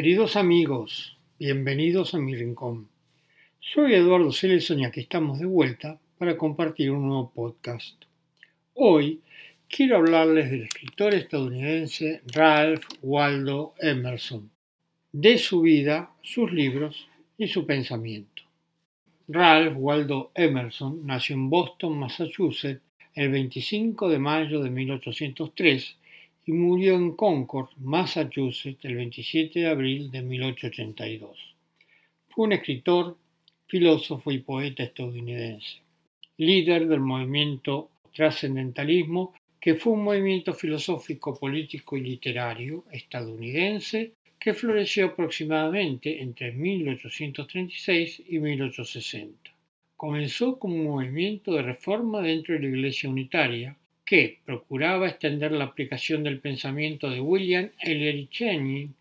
Queridos amigos, bienvenidos a mi rincón. Soy Eduardo Celesón y aquí estamos de vuelta para compartir un nuevo podcast. Hoy quiero hablarles del escritor estadounidense Ralph Waldo Emerson, de su vida, sus libros y su pensamiento. Ralph Waldo Emerson nació en Boston, Massachusetts, el 25 de mayo de 1803 y murió en Concord, Massachusetts, el 27 de abril de 1882. Fue un escritor, filósofo y poeta estadounidense, líder del movimiento trascendentalismo, que fue un movimiento filosófico, político y literario estadounidense que floreció aproximadamente entre 1836 y 1860. Comenzó como un movimiento de reforma dentro de la Iglesia Unitaria, que procuraba extender la aplicación del pensamiento de William Ellery Channing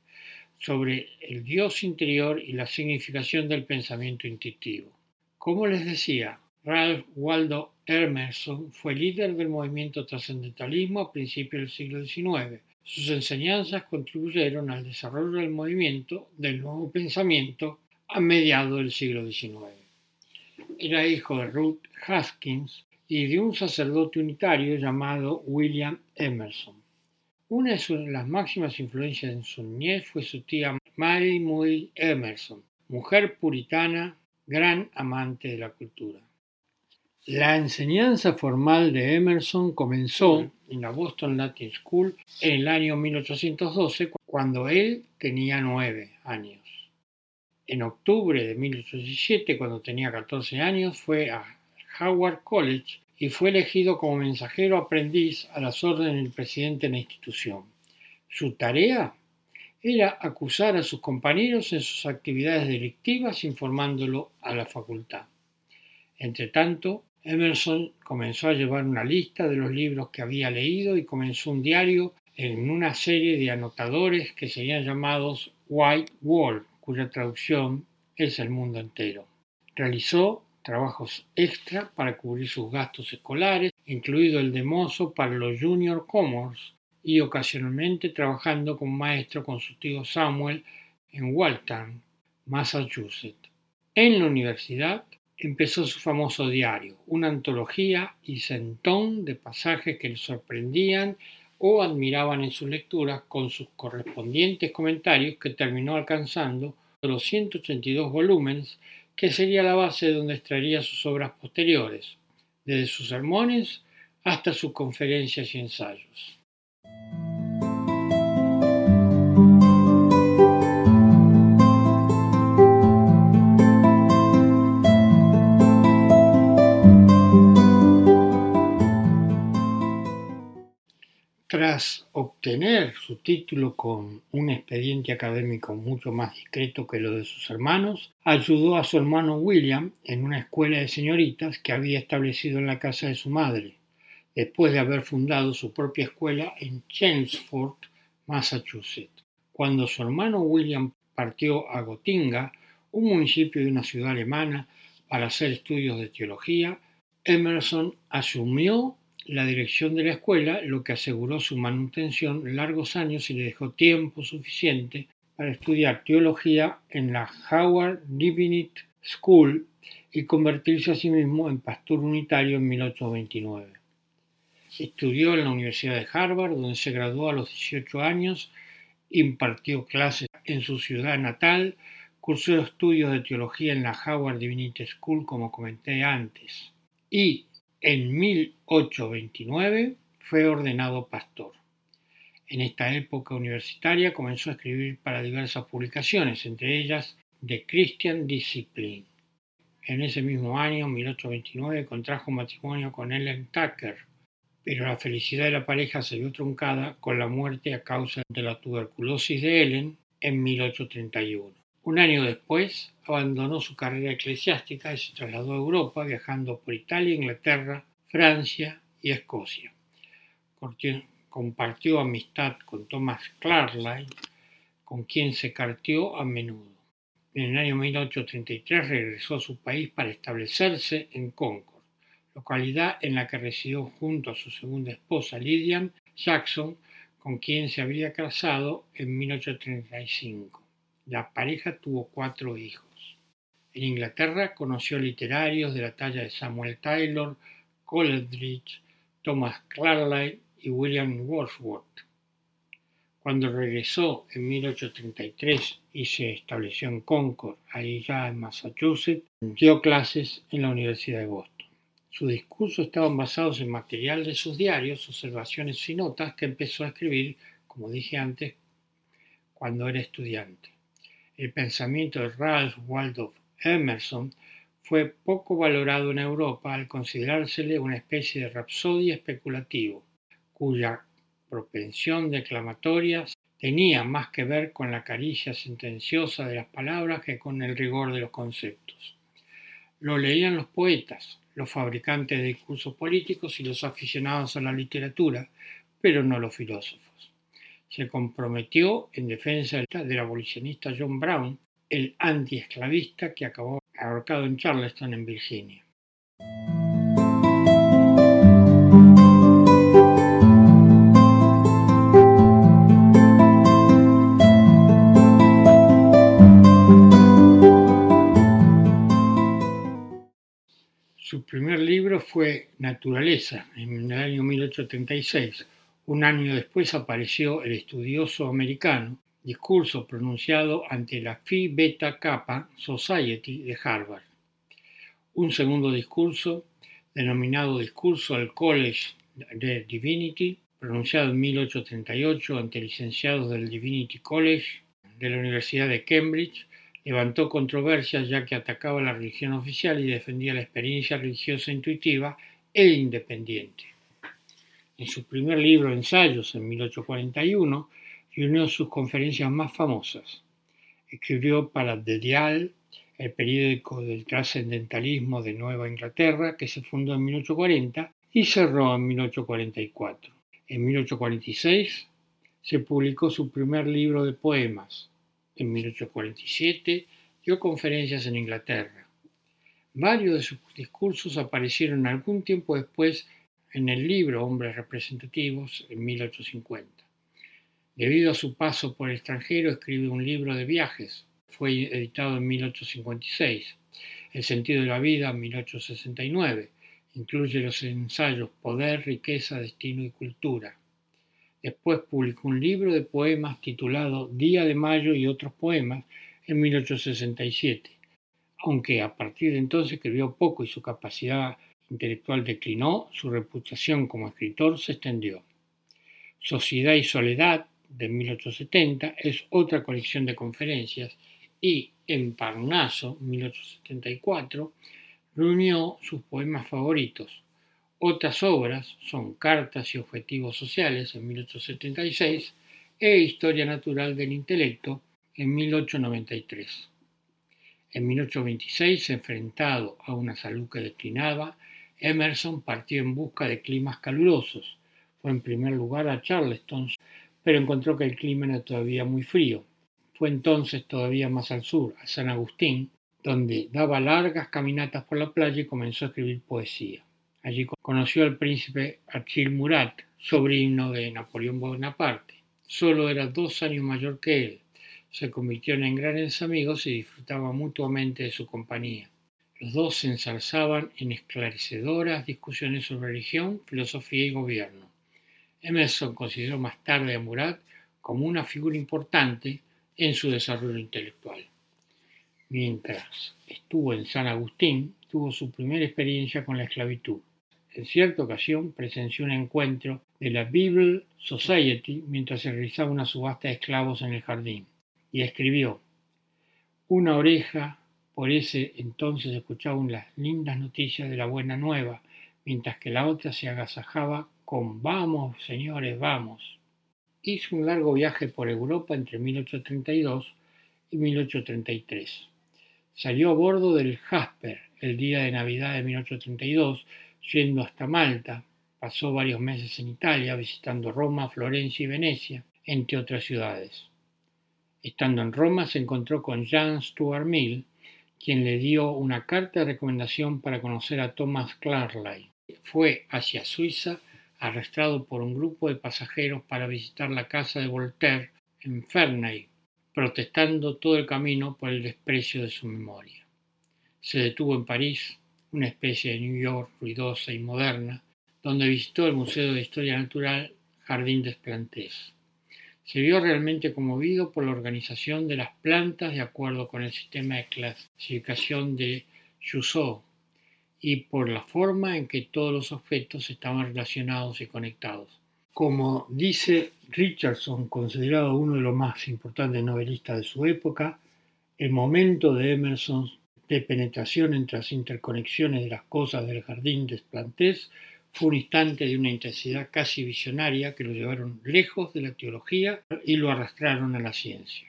sobre el Dios interior y la significación del pensamiento intuitivo. Como les decía, Ralph Waldo Emerson fue líder del movimiento trascendentalismo a principios del siglo XIX. Sus enseñanzas contribuyeron al desarrollo del movimiento del nuevo pensamiento a mediados del siglo XIX. Era hijo de Ruth Haskins, y de un sacerdote unitario llamado William Emerson. Una de las máximas influencias en su niñez fue su tía Mary Moody Emerson, mujer puritana, gran amante de la cultura. La enseñanza formal de Emerson comenzó en la Boston Latin School en el año 1812, cuando él tenía nueve años. En octubre de 1817, cuando tenía 14 años, fue a Howard College y fue elegido como mensajero aprendiz a las órdenes del presidente de la institución. Su tarea era acusar a sus compañeros en sus actividades delictivas informándolo a la facultad. Entretanto, Emerson comenzó a llevar una lista de los libros que había leído y comenzó un diario en una serie de anotadores que serían llamados White Wall, cuya traducción es el mundo entero. Realizó trabajos extra para cubrir sus gastos escolares, incluido el de mozo para los Junior Commerce y ocasionalmente trabajando como maestro con su tío Samuel en Waltham, Massachusetts. En la universidad empezó su famoso diario, una antología y centón de pasajes que le sorprendían o admiraban en sus lecturas con sus correspondientes comentarios que terminó alcanzando los 182 volúmenes que sería la base de donde extraería sus obras posteriores, desde sus sermones hasta sus conferencias y ensayos. Obtener su título con un expediente académico mucho más discreto que lo de sus hermanos, ayudó a su hermano William en una escuela de señoritas que había establecido en la casa de su madre, después de haber fundado su propia escuela en Chelmsford, Massachusetts. Cuando su hermano William partió a Gotinga, un municipio de una ciudad alemana, para hacer estudios de teología, Emerson asumió la dirección de la escuela, lo que aseguró su manutención largos años y le dejó tiempo suficiente para estudiar teología en la Howard Divinity School y convertirse a sí mismo en pastor unitario en 1829. Estudió en la Universidad de Harvard, donde se graduó a los 18 años, impartió clases en su ciudad natal, cursó estudios de teología en la Howard Divinity School, como comenté antes, y en 1829 fue ordenado pastor. En esta época universitaria comenzó a escribir para diversas publicaciones, entre ellas The Christian Discipline. En ese mismo año, 1829, contrajo matrimonio con Ellen Tucker, pero la felicidad de la pareja se vio truncada con la muerte a causa de la tuberculosis de Ellen en 1831. Un año después, abandonó su carrera eclesiástica y se trasladó a Europa, viajando por Italia, Inglaterra, Francia y Escocia. Compartió amistad con Thomas Carlyle, con quien se carteó a menudo. En el año 1833 regresó a su país para establecerse en Concord, localidad en la que residió junto a su segunda esposa Lydian Jackson, con quien se habría casado en 1835. La pareja tuvo cuatro hijos. En Inglaterra conoció literarios de la talla de Samuel Taylor, Coleridge, Thomas Carlyle y William Wordsworth. Cuando regresó en 1833 y se estableció en Concord, ahí ya en Massachusetts, dio clases en la Universidad de Boston. Sus discursos estaban basados en material de sus diarios, observaciones y notas que empezó a escribir, como dije antes, cuando era estudiante. El pensamiento de Ralph Waldo Emerson fue poco valorado en Europa al considerársele una especie de rapsodia especulativo, cuya propensión declamatoria tenía más que ver con la caricia sentenciosa de las palabras que con el rigor de los conceptos. Lo leían los poetas, los fabricantes de discursos políticos y los aficionados a la literatura, pero no los filósofos. Se comprometió en defensa del abolicionista John Brown, el antiesclavista que acabó ahorcado en Charleston, en Virginia. Su primer libro fue Naturaleza, en el año 1836. Un año después apareció El estudioso americano, discurso pronunciado ante la Phi Beta Kappa Society de Harvard. Un segundo discurso, denominado Discurso al College de Divinity, pronunciado en 1838 ante licenciados del Divinity College de la Universidad de Cambridge, levantó controversias ya que atacaba la religión oficial y defendía la experiencia religiosa intuitiva e independiente. En su primer libro Ensayos en 1841 reunió sus conferencias más famosas. Escribió para The Dial, el periódico del trascendentalismo de Nueva Inglaterra, que se fundó en 1840 y cerró en 1844. En 1846 se publicó su primer libro de poemas, en 1847 dio conferencias en Inglaterra. Varios de sus discursos aparecieron algún tiempo después en el libro Hombres Representativos en 1850. Debido a su paso por el extranjero, escribe un libro de viajes. Fue editado en 1856. El sentido de la vida en 1869. Incluye los ensayos Poder, Riqueza, Destino y Cultura. Después publicó un libro de poemas titulado Día de Mayo y otros poemas en 1867, aunque a partir de entonces escribió poco y su capacidad intelectual declinó, su reputación como escritor se extendió. Sociedad y Soledad, de 1870, es otra colección de conferencias y en Parnaso, 1874, reunió sus poemas favoritos, otras obras son Cartas y Objetivos Sociales en 1876 e Historia Natural del Intelecto en 1893. En 1826, enfrentado a una salud que declinaba, Emerson partió en busca de climas calurosos. Fue en primer lugar a Charleston, pero encontró que el clima era todavía muy frío. Fue entonces todavía más al sur, a San Agustín, donde daba largas caminatas por la playa y comenzó a escribir poesía. Allí conoció al príncipe Achille Murat, sobrino de Napoleón Bonaparte. Solo era dos años mayor que él. Se convirtieron en grandes amigos y disfrutaban mutuamente de su compañía. Los dos se ensalzaban en esclarecedoras discusiones sobre religión, filosofía y gobierno. Emerson consideró más tarde a Murat como una figura importante en su desarrollo intelectual. Mientras estuvo en San Agustín, tuvo su primera experiencia con la esclavitud. En cierta ocasión presenció un encuentro de la Bible Society mientras se realizaba una subasta de esclavos en el jardín y escribió, una oreja por ese entonces escuchaba las lindas noticias de la buena nueva, mientras que la otra se agasajaba con vamos, señores, vamos. Hizo un largo viaje por Europa entre 1832 y 1833. Salió a bordo del Jasper el día de Navidad de 1832 yendo hasta Malta, pasó varios meses en Italia visitando Roma, Florencia y Venecia, entre otras ciudades. Estando en Roma se encontró con Jean Stuart Mill, quien le dio una carta de recomendación para conocer a Thomas Carlyle. Fue hacia Suiza arrestado por un grupo de pasajeros para visitar la casa de Voltaire en Ferney. protestando todo el camino por el desprecio de su memoria. Se detuvo en París, una especie de New York ruidosa y moderna, donde visitó el Museo de Historia Natural Jardín des Plantés. Se vio realmente conmovido por la organización de las plantas de acuerdo con el sistema de clasificación de Jussot y por la forma en que todos los objetos estaban relacionados y conectados. Como dice Richardson, considerado uno de los más importantes novelistas de su época, el momento de Emerson de penetración entre las interconexiones de las cosas del jardín de Plantés fue un instante de una intensidad casi visionaria que lo llevaron lejos de la teología y lo arrastraron a la ciencia.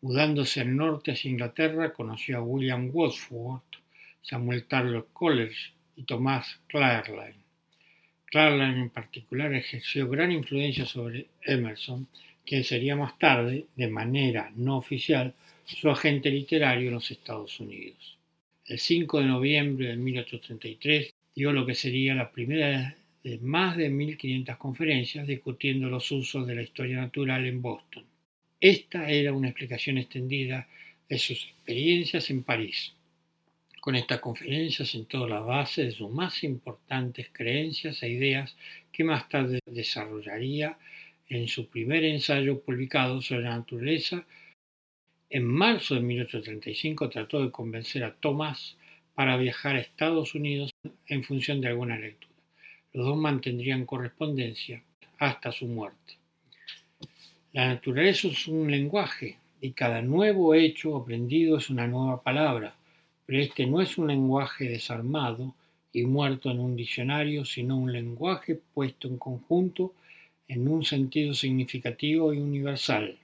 Mudándose al norte hacia Inglaterra, conoció a William Wordsworth, Samuel Taylor Coleridge y Thomas Clarline. Clarline en particular ejerció gran influencia sobre Emerson, quien sería más tarde, de manera no oficial, su agente literario en los Estados Unidos. El 5 de noviembre de 1833 dio lo que sería la primera de más de 1500 conferencias discutiendo los usos de la historia natural en Boston. Esta era una explicación extendida de sus experiencias en París. Con esta conferencia sentó la base de sus más importantes creencias e ideas que más tarde desarrollaría en su primer ensayo publicado sobre la naturaleza en marzo de 1835 trató de convencer a Thomas para viajar a Estados Unidos en función de alguna lectura. Los dos mantendrían correspondencia hasta su muerte. La naturaleza es un lenguaje y cada nuevo hecho aprendido es una nueva palabra, pero este no es un lenguaje desarmado y muerto en un diccionario, sino un lenguaje puesto en conjunto en un sentido significativo y universal.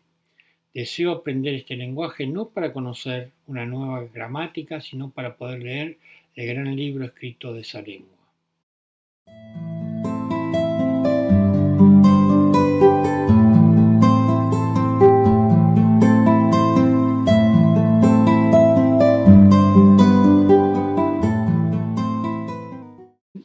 Deseo aprender este lenguaje no para conocer una nueva gramática, sino para poder leer el gran libro escrito de esa lengua.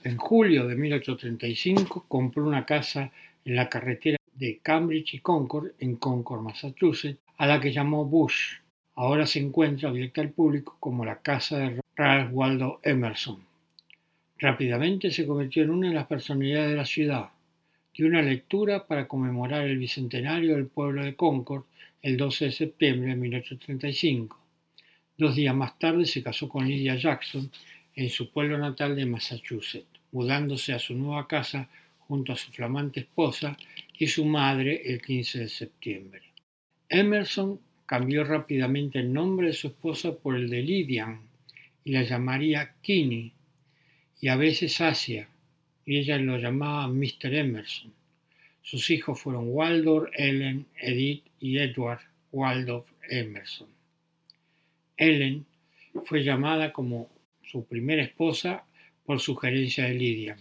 En julio de 1835 compró una casa en la carretera de Cambridge y Concord, en Concord, Massachusetts, a la que llamó Bush. Ahora se encuentra abierta al público como la casa de Ralph Waldo Emerson. Rápidamente se convirtió en una de las personalidades de la ciudad. Dio una lectura para conmemorar el bicentenario del pueblo de Concord el 12 de septiembre de 1835. Dos días más tarde se casó con Lydia Jackson en su pueblo natal de Massachusetts, mudándose a su nueva casa junto a su flamante esposa y su madre el 15 de septiembre. Emerson cambió rápidamente el nombre de su esposa por el de Lydian y la llamaría Kinney y a veces Asia, y ella lo llamaba Mr. Emerson. Sus hijos fueron Waldorf, Ellen, Edith y Edward Waldorf Emerson. Ellen fue llamada como su primera esposa por sugerencia de Lydian.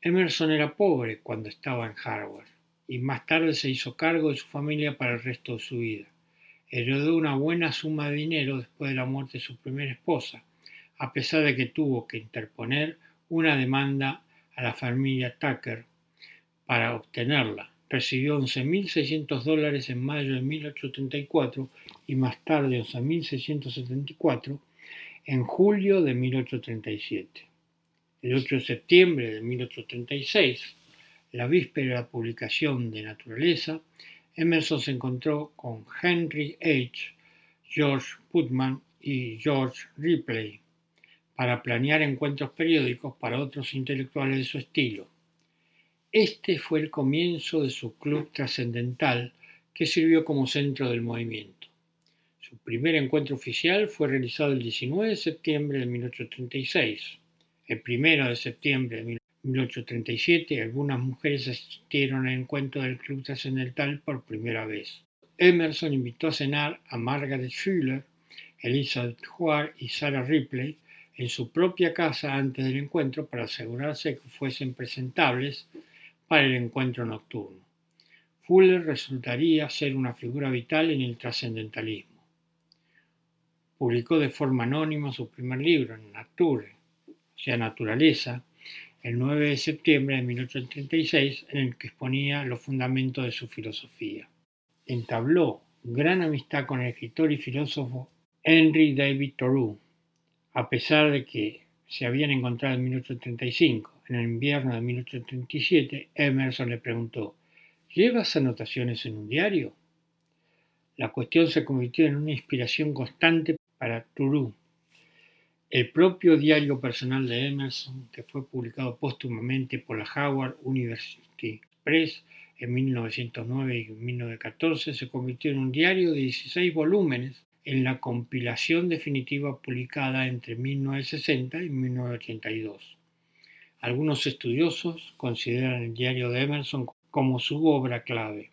Emerson era pobre cuando estaba en Harvard y más tarde se hizo cargo de su familia para el resto de su vida. Heredó una buena suma de dinero después de la muerte de su primera esposa, a pesar de que tuvo que interponer una demanda a la familia Tucker para obtenerla. Recibió 11.600 dólares en mayo de 1834 y más tarde 11.674 en julio de 1837. El 8 de septiembre de 1836, la víspera de la publicación de Naturaleza, Emerson se encontró con Henry H., George Putman y George Ripley para planear encuentros periódicos para otros intelectuales de su estilo. Este fue el comienzo de su club trascendental que sirvió como centro del movimiento. Su primer encuentro oficial fue realizado el 19 de septiembre de 1836 el primero de septiembre de 1837, algunas mujeres asistieron al encuentro del Club Trascendental por primera vez. Emerson invitó a cenar a Margaret Fuller, Elizabeth Huar y Sarah Ripley en su propia casa antes del encuentro para asegurarse que fuesen presentables para el encuentro nocturno. Fuller resultaría ser una figura vital en el trascendentalismo. Publicó de forma anónima su primer libro, Nature, sea Naturaleza, el 9 de septiembre de 1836, en el que exponía los fundamentos de su filosofía. entabló gran amistad con el escritor y filósofo Henry David Thoreau, a pesar de que se habían encontrado en 1835. En el invierno de 1837, Emerson le preguntó, ¿Llevas anotaciones en un diario? La cuestión se convirtió en una inspiración constante para Thoreau. El propio diario personal de Emerson, que fue publicado póstumamente por la Howard University Press en 1909 y 1914, se convirtió en un diario de 16 volúmenes en la compilación definitiva publicada entre 1960 y 1982. Algunos estudiosos consideran el diario de Emerson como su obra clave.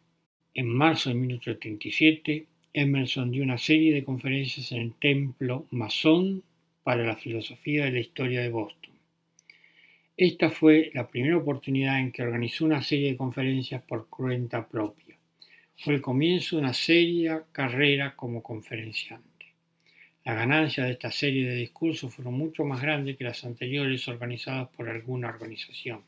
En marzo de 1837, Emerson dio una serie de conferencias en el Templo Masón para la Filosofía de la Historia de Boston. Esta fue la primera oportunidad en que organizó una serie de conferencias por cuenta propia. Fue el comienzo de una seria carrera como conferenciante. Las ganancias de esta serie de discursos fueron mucho más grandes que las anteriores organizadas por alguna organización.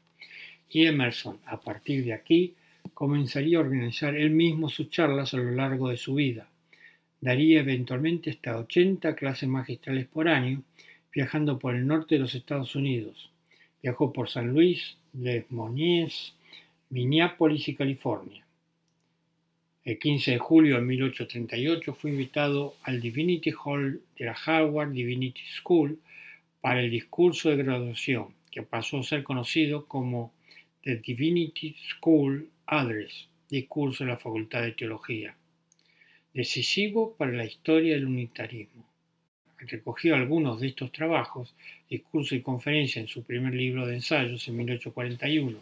Y Emerson, a partir de aquí, comenzaría a organizar él mismo sus charlas a lo largo de su vida. Daría eventualmente hasta 80 clases magistrales por año, viajando por el norte de los Estados Unidos. Viajó por San Luis, Les Moines, Minneapolis y California. El 15 de julio de 1838 fue invitado al Divinity Hall de la Harvard Divinity School para el discurso de graduación, que pasó a ser conocido como The Divinity School Address, discurso de la Facultad de Teología, decisivo para la historia del unitarismo. Recogió algunos de estos trabajos, discurso y conferencia en su primer libro de ensayos en 1841.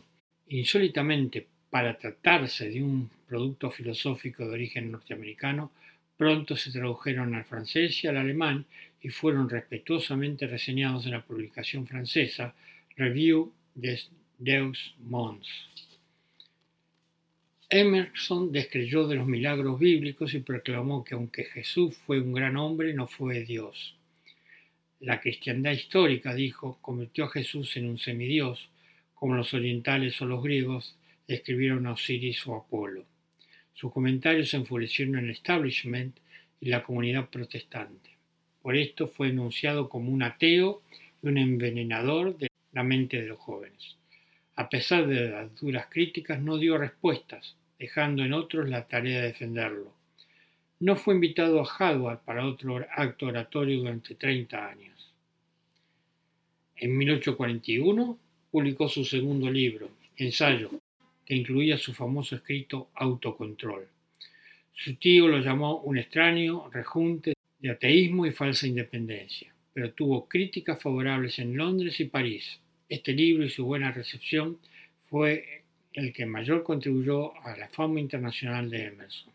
Insólitamente, para tratarse de un producto filosófico de origen norteamericano, pronto se tradujeron al francés y al alemán y fueron respetuosamente reseñados en la publicación francesa Review des Deux Mondes. Emerson descreyó de los milagros bíblicos y proclamó que aunque Jesús fue un gran hombre, no fue Dios. La cristiandad histórica, dijo, convirtió a Jesús en un semidios, como los orientales o los griegos describieron a Osiris o Apolo. Sus comentarios enfurecieron el establishment y la comunidad protestante. Por esto fue enunciado como un ateo y un envenenador de la mente de los jóvenes. A pesar de las duras críticas, no dio respuestas, dejando en otros la tarea de defenderlo. No fue invitado a Harvard para otro acto oratorio durante 30 años. En 1841 publicó su segundo libro, Ensayo, que incluía su famoso escrito Autocontrol. Su tío lo llamó un extraño rejunte de ateísmo y falsa independencia, pero tuvo críticas favorables en Londres y París. Este libro y su buena recepción fue el que mayor contribuyó a la fama internacional de Emerson.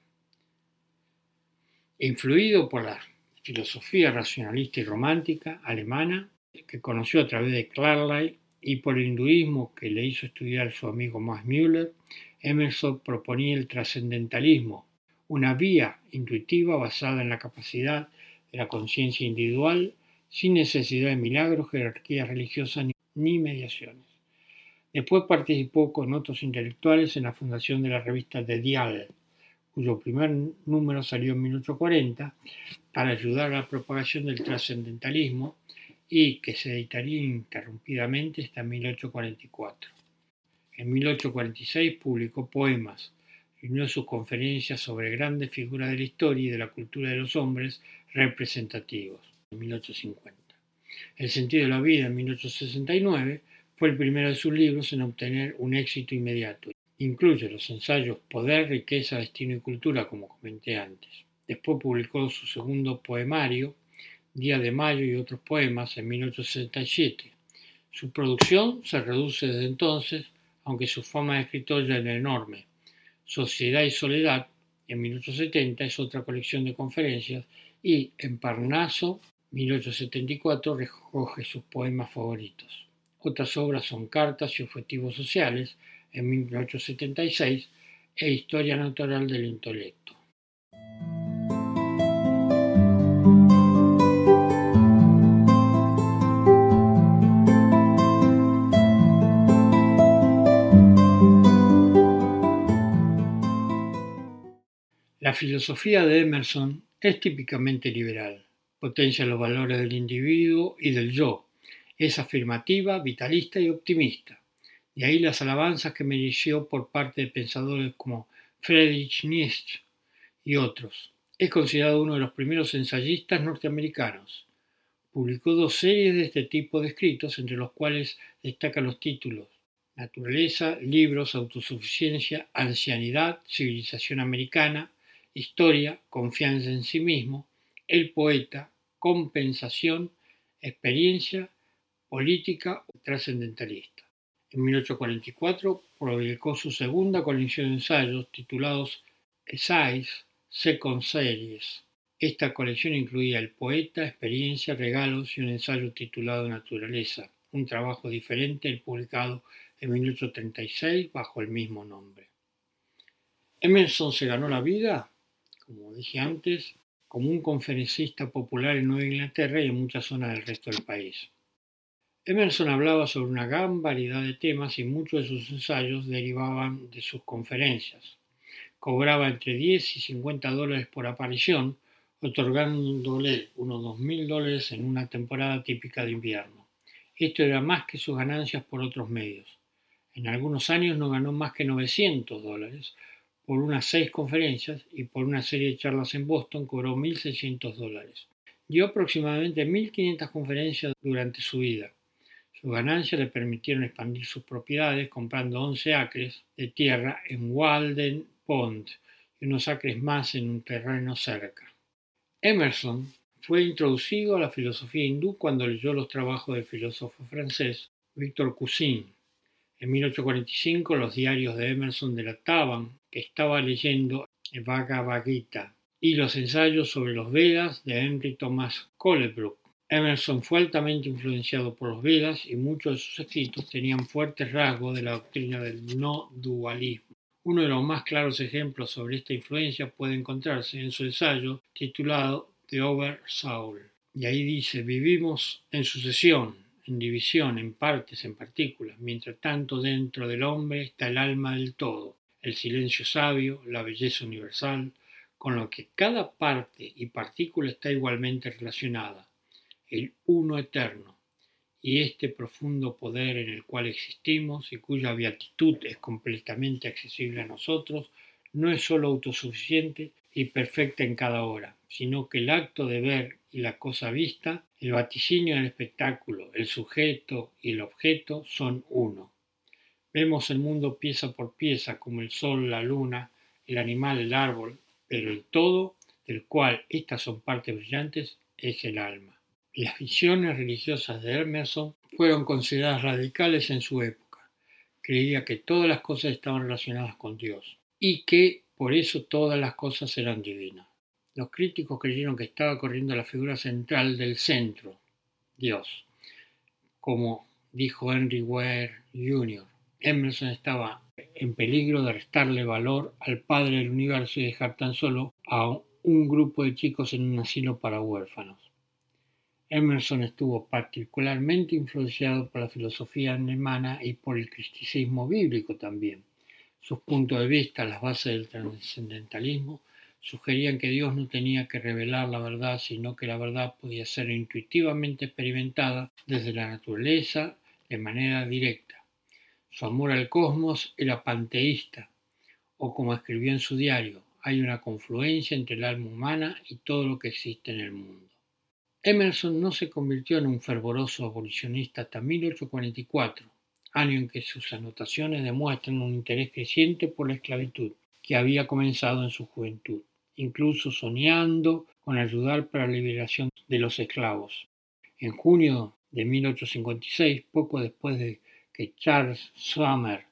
Influido por la filosofía racionalista y romántica alemana, que conoció a través de Carlyle y por el hinduismo que le hizo estudiar su amigo Max Müller, Emerson proponía el trascendentalismo, una vía intuitiva basada en la capacidad de la conciencia individual sin necesidad de milagros, jerarquías religiosas ni mediaciones. Después participó con otros intelectuales en la fundación de la revista The Dial, cuyo primer número salió en 1840 para ayudar a la propagación del trascendentalismo y que se editaría interrumpidamente hasta 1844. En 1846 publicó poemas, unió sus conferencias sobre grandes figuras de la historia y de la cultura de los hombres representativos, en 1850. El sentido de la vida, en 1869, fue el primero de sus libros en obtener un éxito inmediato. Incluye los ensayos Poder, Riqueza, Destino y Cultura, como comenté antes. Después publicó su segundo poemario, Día de Mayo y otros poemas en 1867. Su producción se reduce desde entonces, aunque su fama de escritor ya era enorme. Sociedad y Soledad, en 1870, es otra colección de conferencias y en Parnaso, 1874, recoge sus poemas favoritos. Otras obras son Cartas y Objetivos Sociales, en 1876, e Historia Natural del Intelecto. La filosofía de Emerson es típicamente liberal, potencia los valores del individuo y del yo, es afirmativa, vitalista y optimista. De ahí las alabanzas que mereció por parte de pensadores como Friedrich Nietzsche y otros. Es considerado uno de los primeros ensayistas norteamericanos. Publicó dos series de este tipo de escritos, entre los cuales destacan los títulos Naturaleza, Libros, Autosuficiencia, Ancianidad, Civilización Americana, Historia, Confianza en sí mismo, El Poeta, Compensación, Experiencia, Política Trascendentalista. En 1844 publicó su segunda colección de ensayos titulados Essays, Second Series. Esta colección incluía El Poeta, Experiencia, Regalos y un ensayo titulado Naturaleza, un trabajo diferente el publicado en 1836 bajo el mismo nombre. Emerson se ganó la vida, como dije antes, como un conferencista popular en Nueva Inglaterra y en muchas zonas del resto del país. Emerson hablaba sobre una gran variedad de temas y muchos de sus ensayos derivaban de sus conferencias. Cobraba entre 10 y 50 dólares por aparición, otorgándole unos 2 mil dólares en una temporada típica de invierno. Esto era más que sus ganancias por otros medios. En algunos años no ganó más que 900 dólares por unas seis conferencias y por una serie de charlas en Boston cobró 1.600 dólares. Dio aproximadamente 1.500 conferencias durante su vida. Sus ganancias le permitieron expandir sus propiedades comprando 11 acres de tierra en Walden Pond y unos acres más en un terreno cerca. Emerson fue introducido a la filosofía hindú cuando leyó los trabajos del filósofo francés Victor Cousin. En 1845 los diarios de Emerson delataban que estaba leyendo Bhagavad Gita y los ensayos sobre los Vedas de Henry Thomas Colebrook. Emerson fue altamente influenciado por los Vedas y muchos de sus escritos tenían fuertes rasgos de la doctrina del no dualismo. Uno de los más claros ejemplos sobre esta influencia puede encontrarse en su ensayo titulado The Oversoul. Y ahí dice, vivimos en sucesión, en división, en partes, en partículas, mientras tanto dentro del hombre está el alma del todo, el silencio sabio, la belleza universal, con lo que cada parte y partícula está igualmente relacionada, el uno eterno, y este profundo poder en el cual existimos y cuya beatitud es completamente accesible a nosotros, no es sólo autosuficiente y perfecta en cada hora, sino que el acto de ver y la cosa vista, el vaticinio del espectáculo, el sujeto y el objeto son uno. Vemos el mundo pieza por pieza como el sol, la luna, el animal, el árbol, pero el todo, del cual estas son partes brillantes, es el alma. Las visiones religiosas de Emerson fueron consideradas radicales en su época. Creía que todas las cosas estaban relacionadas con Dios y que por eso todas las cosas eran divinas. Los críticos creyeron que estaba corriendo la figura central del centro, Dios. Como dijo Henry Ware Jr., Emerson estaba en peligro de restarle valor al Padre del Universo y dejar tan solo a un grupo de chicos en un asilo para huérfanos. Emerson estuvo particularmente influenciado por la filosofía alemana y por el cristicismo bíblico también. Sus puntos de vista, las bases del trascendentalismo, sugerían que Dios no tenía que revelar la verdad, sino que la verdad podía ser intuitivamente experimentada desde la naturaleza de manera directa. Su amor al cosmos era panteísta, o como escribió en su diario, hay una confluencia entre el alma humana y todo lo que existe en el mundo. Emerson no se convirtió en un fervoroso abolicionista hasta 1844, año en que sus anotaciones demuestran un interés creciente por la esclavitud, que había comenzado en su juventud, incluso soñando con ayudar para la liberación de los esclavos. En junio de 1856, poco después de que Charles Sumner,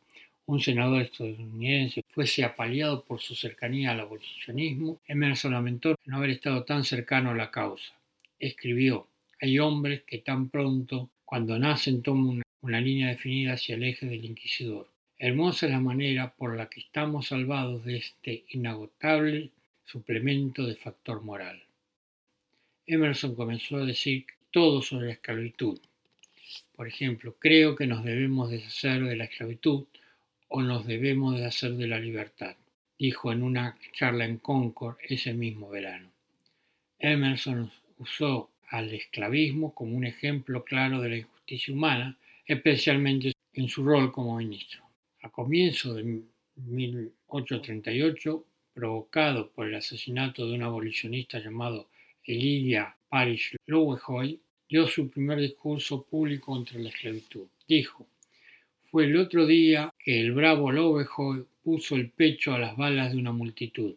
un senador estadounidense, fuese apaleado por su cercanía al abolicionismo, Emerson lamentó no haber estado tan cercano a la causa escribió, hay hombres que tan pronto, cuando nacen, toman una, línea definida hacia el eje del inquisidor. Hermosa es la manera por la que estamos salvados de este inagotable suplemento de factor moral. Emerson comenzó a decir todo sobre la esclavitud. Por ejemplo, creo que nos debemos deshacer de la esclavitud o nos debemos deshacer de la libertad. dijo en una charla en Concord ese mismo verano. Emerson usó al esclavismo como un ejemplo claro de la injusticia humana, especialmente en su rol como ministro. A comienzos de 1838, provocado por el asesinato de un abolicionista llamado Elijah Parish Lovejoy, dio su primer discurso público contra la esclavitud. Dijo, fue el otro día que el bravo Lovejoy puso el pecho a las balas de una multitud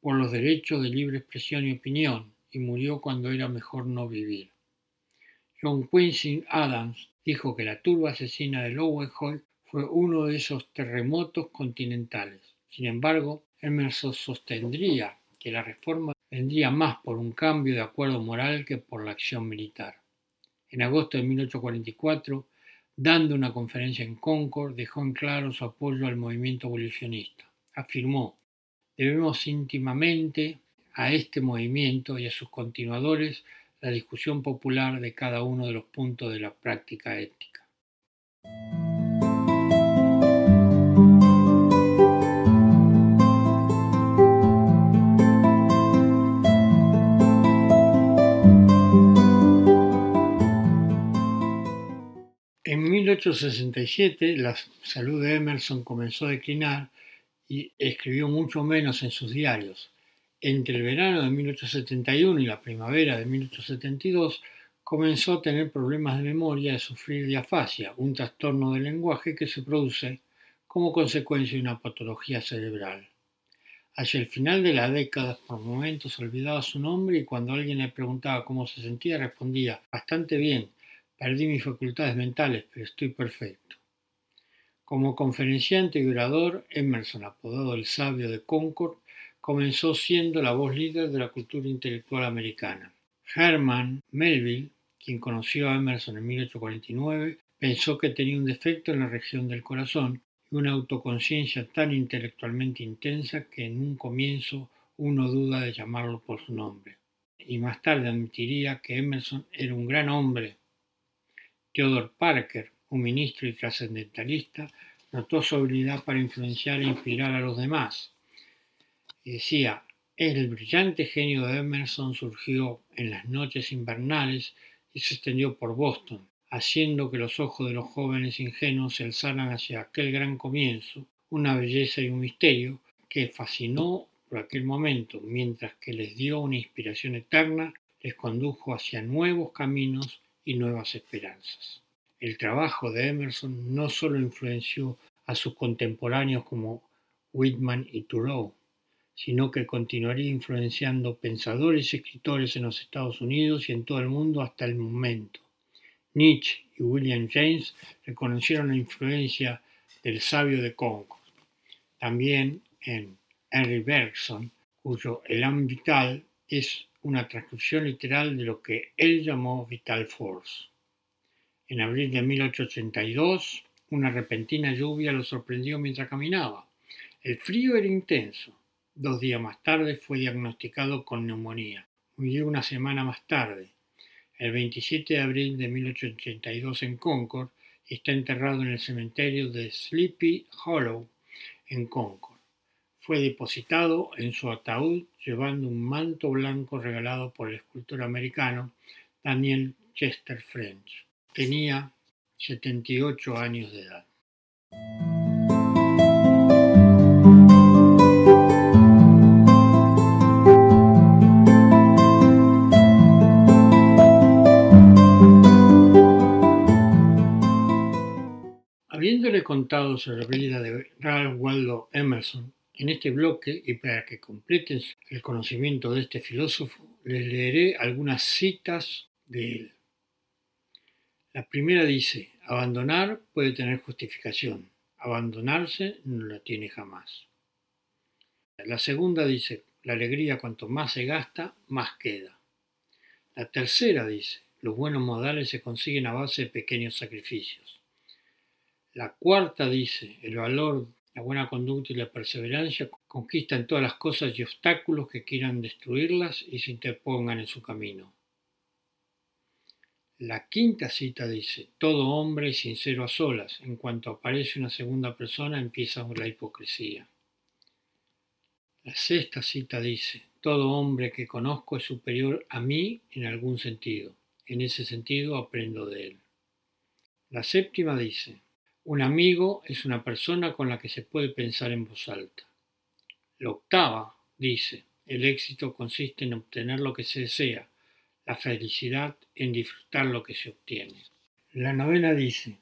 por los derechos de libre expresión y opinión y murió cuando era mejor no vivir. John Quincy Adams dijo que la turba asesina de Lowejoy fue uno de esos terremotos continentales. Sin embargo, Emerson sostendría que la reforma vendría más por un cambio de acuerdo moral que por la acción militar. En agosto de 1844, dando una conferencia en Concord, dejó en claro su apoyo al movimiento abolicionista. Afirmó, debemos íntimamente a este movimiento y a sus continuadores la discusión popular de cada uno de los puntos de la práctica ética. En 1867 la salud de Emerson comenzó a declinar y escribió mucho menos en sus diarios. Entre el verano de 1871 y la primavera de 1872 comenzó a tener problemas de memoria y a sufrir diafasia, un trastorno del lenguaje que se produce como consecuencia de una patología cerebral. Hacia el final de la década, por momentos olvidaba su nombre y cuando alguien le preguntaba cómo se sentía, respondía, bastante bien, perdí mis facultades mentales, pero estoy perfecto. Como conferenciante y orador, Emerson, apodado el sabio de Concord, comenzó siendo la voz líder de la cultura intelectual americana. Herman Melville, quien conoció a Emerson en 1849, pensó que tenía un defecto en la región del corazón y una autoconciencia tan intelectualmente intensa que en un comienzo uno duda de llamarlo por su nombre. Y más tarde admitiría que Emerson era un gran hombre. Theodore Parker, un ministro y trascendentalista, notó su habilidad para influenciar e inspirar a los demás decía, el brillante genio de Emerson surgió en las noches invernales y se extendió por Boston, haciendo que los ojos de los jóvenes ingenuos se alzaran hacia aquel gran comienzo, una belleza y un misterio que fascinó por aquel momento, mientras que les dio una inspiración eterna, les condujo hacia nuevos caminos y nuevas esperanzas. El trabajo de Emerson no solo influenció a sus contemporáneos como Whitman y Thoreau, sino que continuaría influenciando pensadores y escritores en los Estados Unidos y en todo el mundo hasta el momento. Nietzsche y William James reconocieron la influencia del sabio de Concord. También en Henry Bergson, cuyo Elan Vital es una transcripción literal de lo que él llamó Vital Force. En abril de 1882, una repentina lluvia lo sorprendió mientras caminaba. El frío era intenso Dos días más tarde fue diagnosticado con neumonía. Murió una semana más tarde, el 27 de abril de 1882 en Concord y está enterrado en el cementerio de Sleepy Hollow en Concord. Fue depositado en su ataúd llevando un manto blanco regalado por el escultor americano Daniel Chester French. Tenía 78 años de edad. Habiéndole contado sobre la vida de Ralph Waldo Emerson, en este bloque, y para que completen el conocimiento de este filósofo, les leeré algunas citas de él. La primera dice, abandonar puede tener justificación, abandonarse no la tiene jamás. La segunda dice, la alegría cuanto más se gasta, más queda. La tercera dice, los buenos modales se consiguen a base de pequeños sacrificios. La cuarta dice, el valor, la buena conducta y la perseverancia conquistan todas las cosas y obstáculos que quieran destruirlas y se interpongan en su camino. La quinta cita dice, todo hombre es sincero a solas, en cuanto aparece una segunda persona empieza la hipocresía. La sexta cita dice, todo hombre que conozco es superior a mí en algún sentido. En ese sentido aprendo de él. La séptima dice, un amigo es una persona con la que se puede pensar en voz alta. La octava dice, el éxito consiste en obtener lo que se desea, la felicidad en disfrutar lo que se obtiene. La novena dice,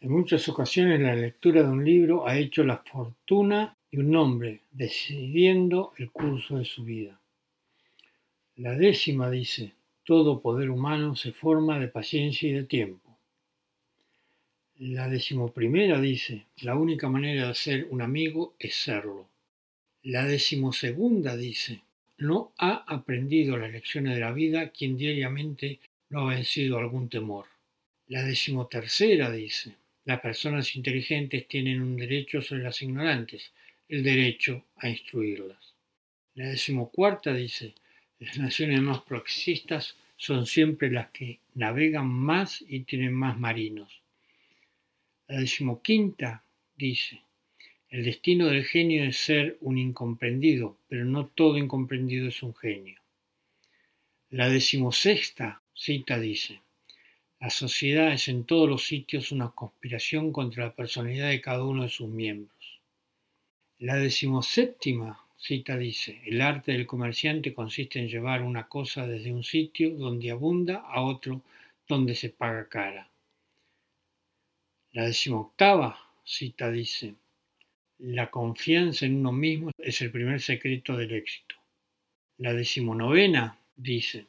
en muchas ocasiones la lectura de un libro ha hecho la fortuna de un hombre, decidiendo el curso de su vida. La décima dice, todo poder humano se forma de paciencia y de tiempo. La decimoprimera dice, la única manera de ser un amigo es serlo. La decimosegunda dice, no ha aprendido las lecciones de la vida quien diariamente no ha vencido algún temor. La decimotercera dice, las personas inteligentes tienen un derecho sobre las ignorantes, el derecho a instruirlas. La decimocuarta dice, las naciones más progresistas son siempre las que navegan más y tienen más marinos. La decimoquinta dice, el destino del genio es ser un incomprendido, pero no todo incomprendido es un genio. La decimosexta cita dice, la sociedad es en todos los sitios una conspiración contra la personalidad de cada uno de sus miembros. La decimoséptima cita dice, el arte del comerciante consiste en llevar una cosa desde un sitio donde abunda a otro donde se paga cara. La decimoctava cita dice, la confianza en uno mismo es el primer secreto del éxito. La decimonovena dice,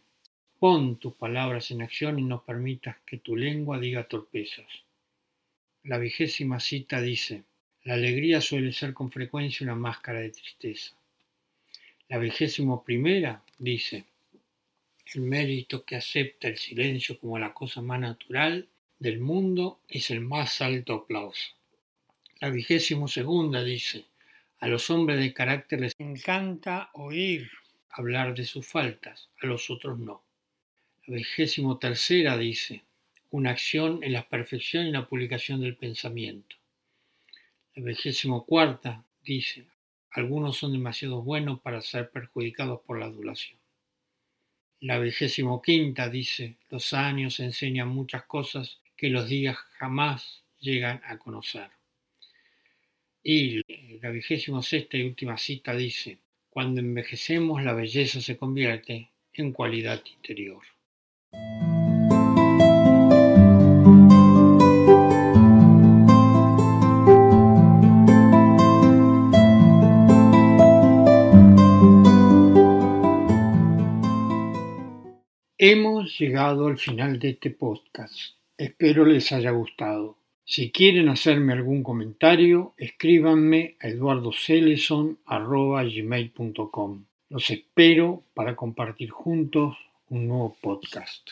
pon tus palabras en acción y no permitas que tu lengua diga torpezas. La vigésima cita dice, la alegría suele ser con frecuencia una máscara de tristeza. La vigésimo primera dice, el mérito que acepta el silencio como la cosa más natural del mundo es el más alto aplauso. La vigésimo segunda dice, a los hombres de carácter les encanta oír hablar de sus faltas, a los otros no. La vigésimo tercera dice, una acción en la perfección y la publicación del pensamiento. La vigésimo cuarta dice, algunos son demasiado buenos para ser perjudicados por la adulación. La vigésimo quinta dice, los años enseñan muchas cosas que los días jamás llegan a conocer. Y la vigésima sexta y última cita dice, cuando envejecemos la belleza se convierte en cualidad interior. Hemos llegado al final de este podcast. Espero les haya gustado. Si quieren hacerme algún comentario, escríbanme a eduardoceleson.gmail.com. Los espero para compartir juntos un nuevo podcast.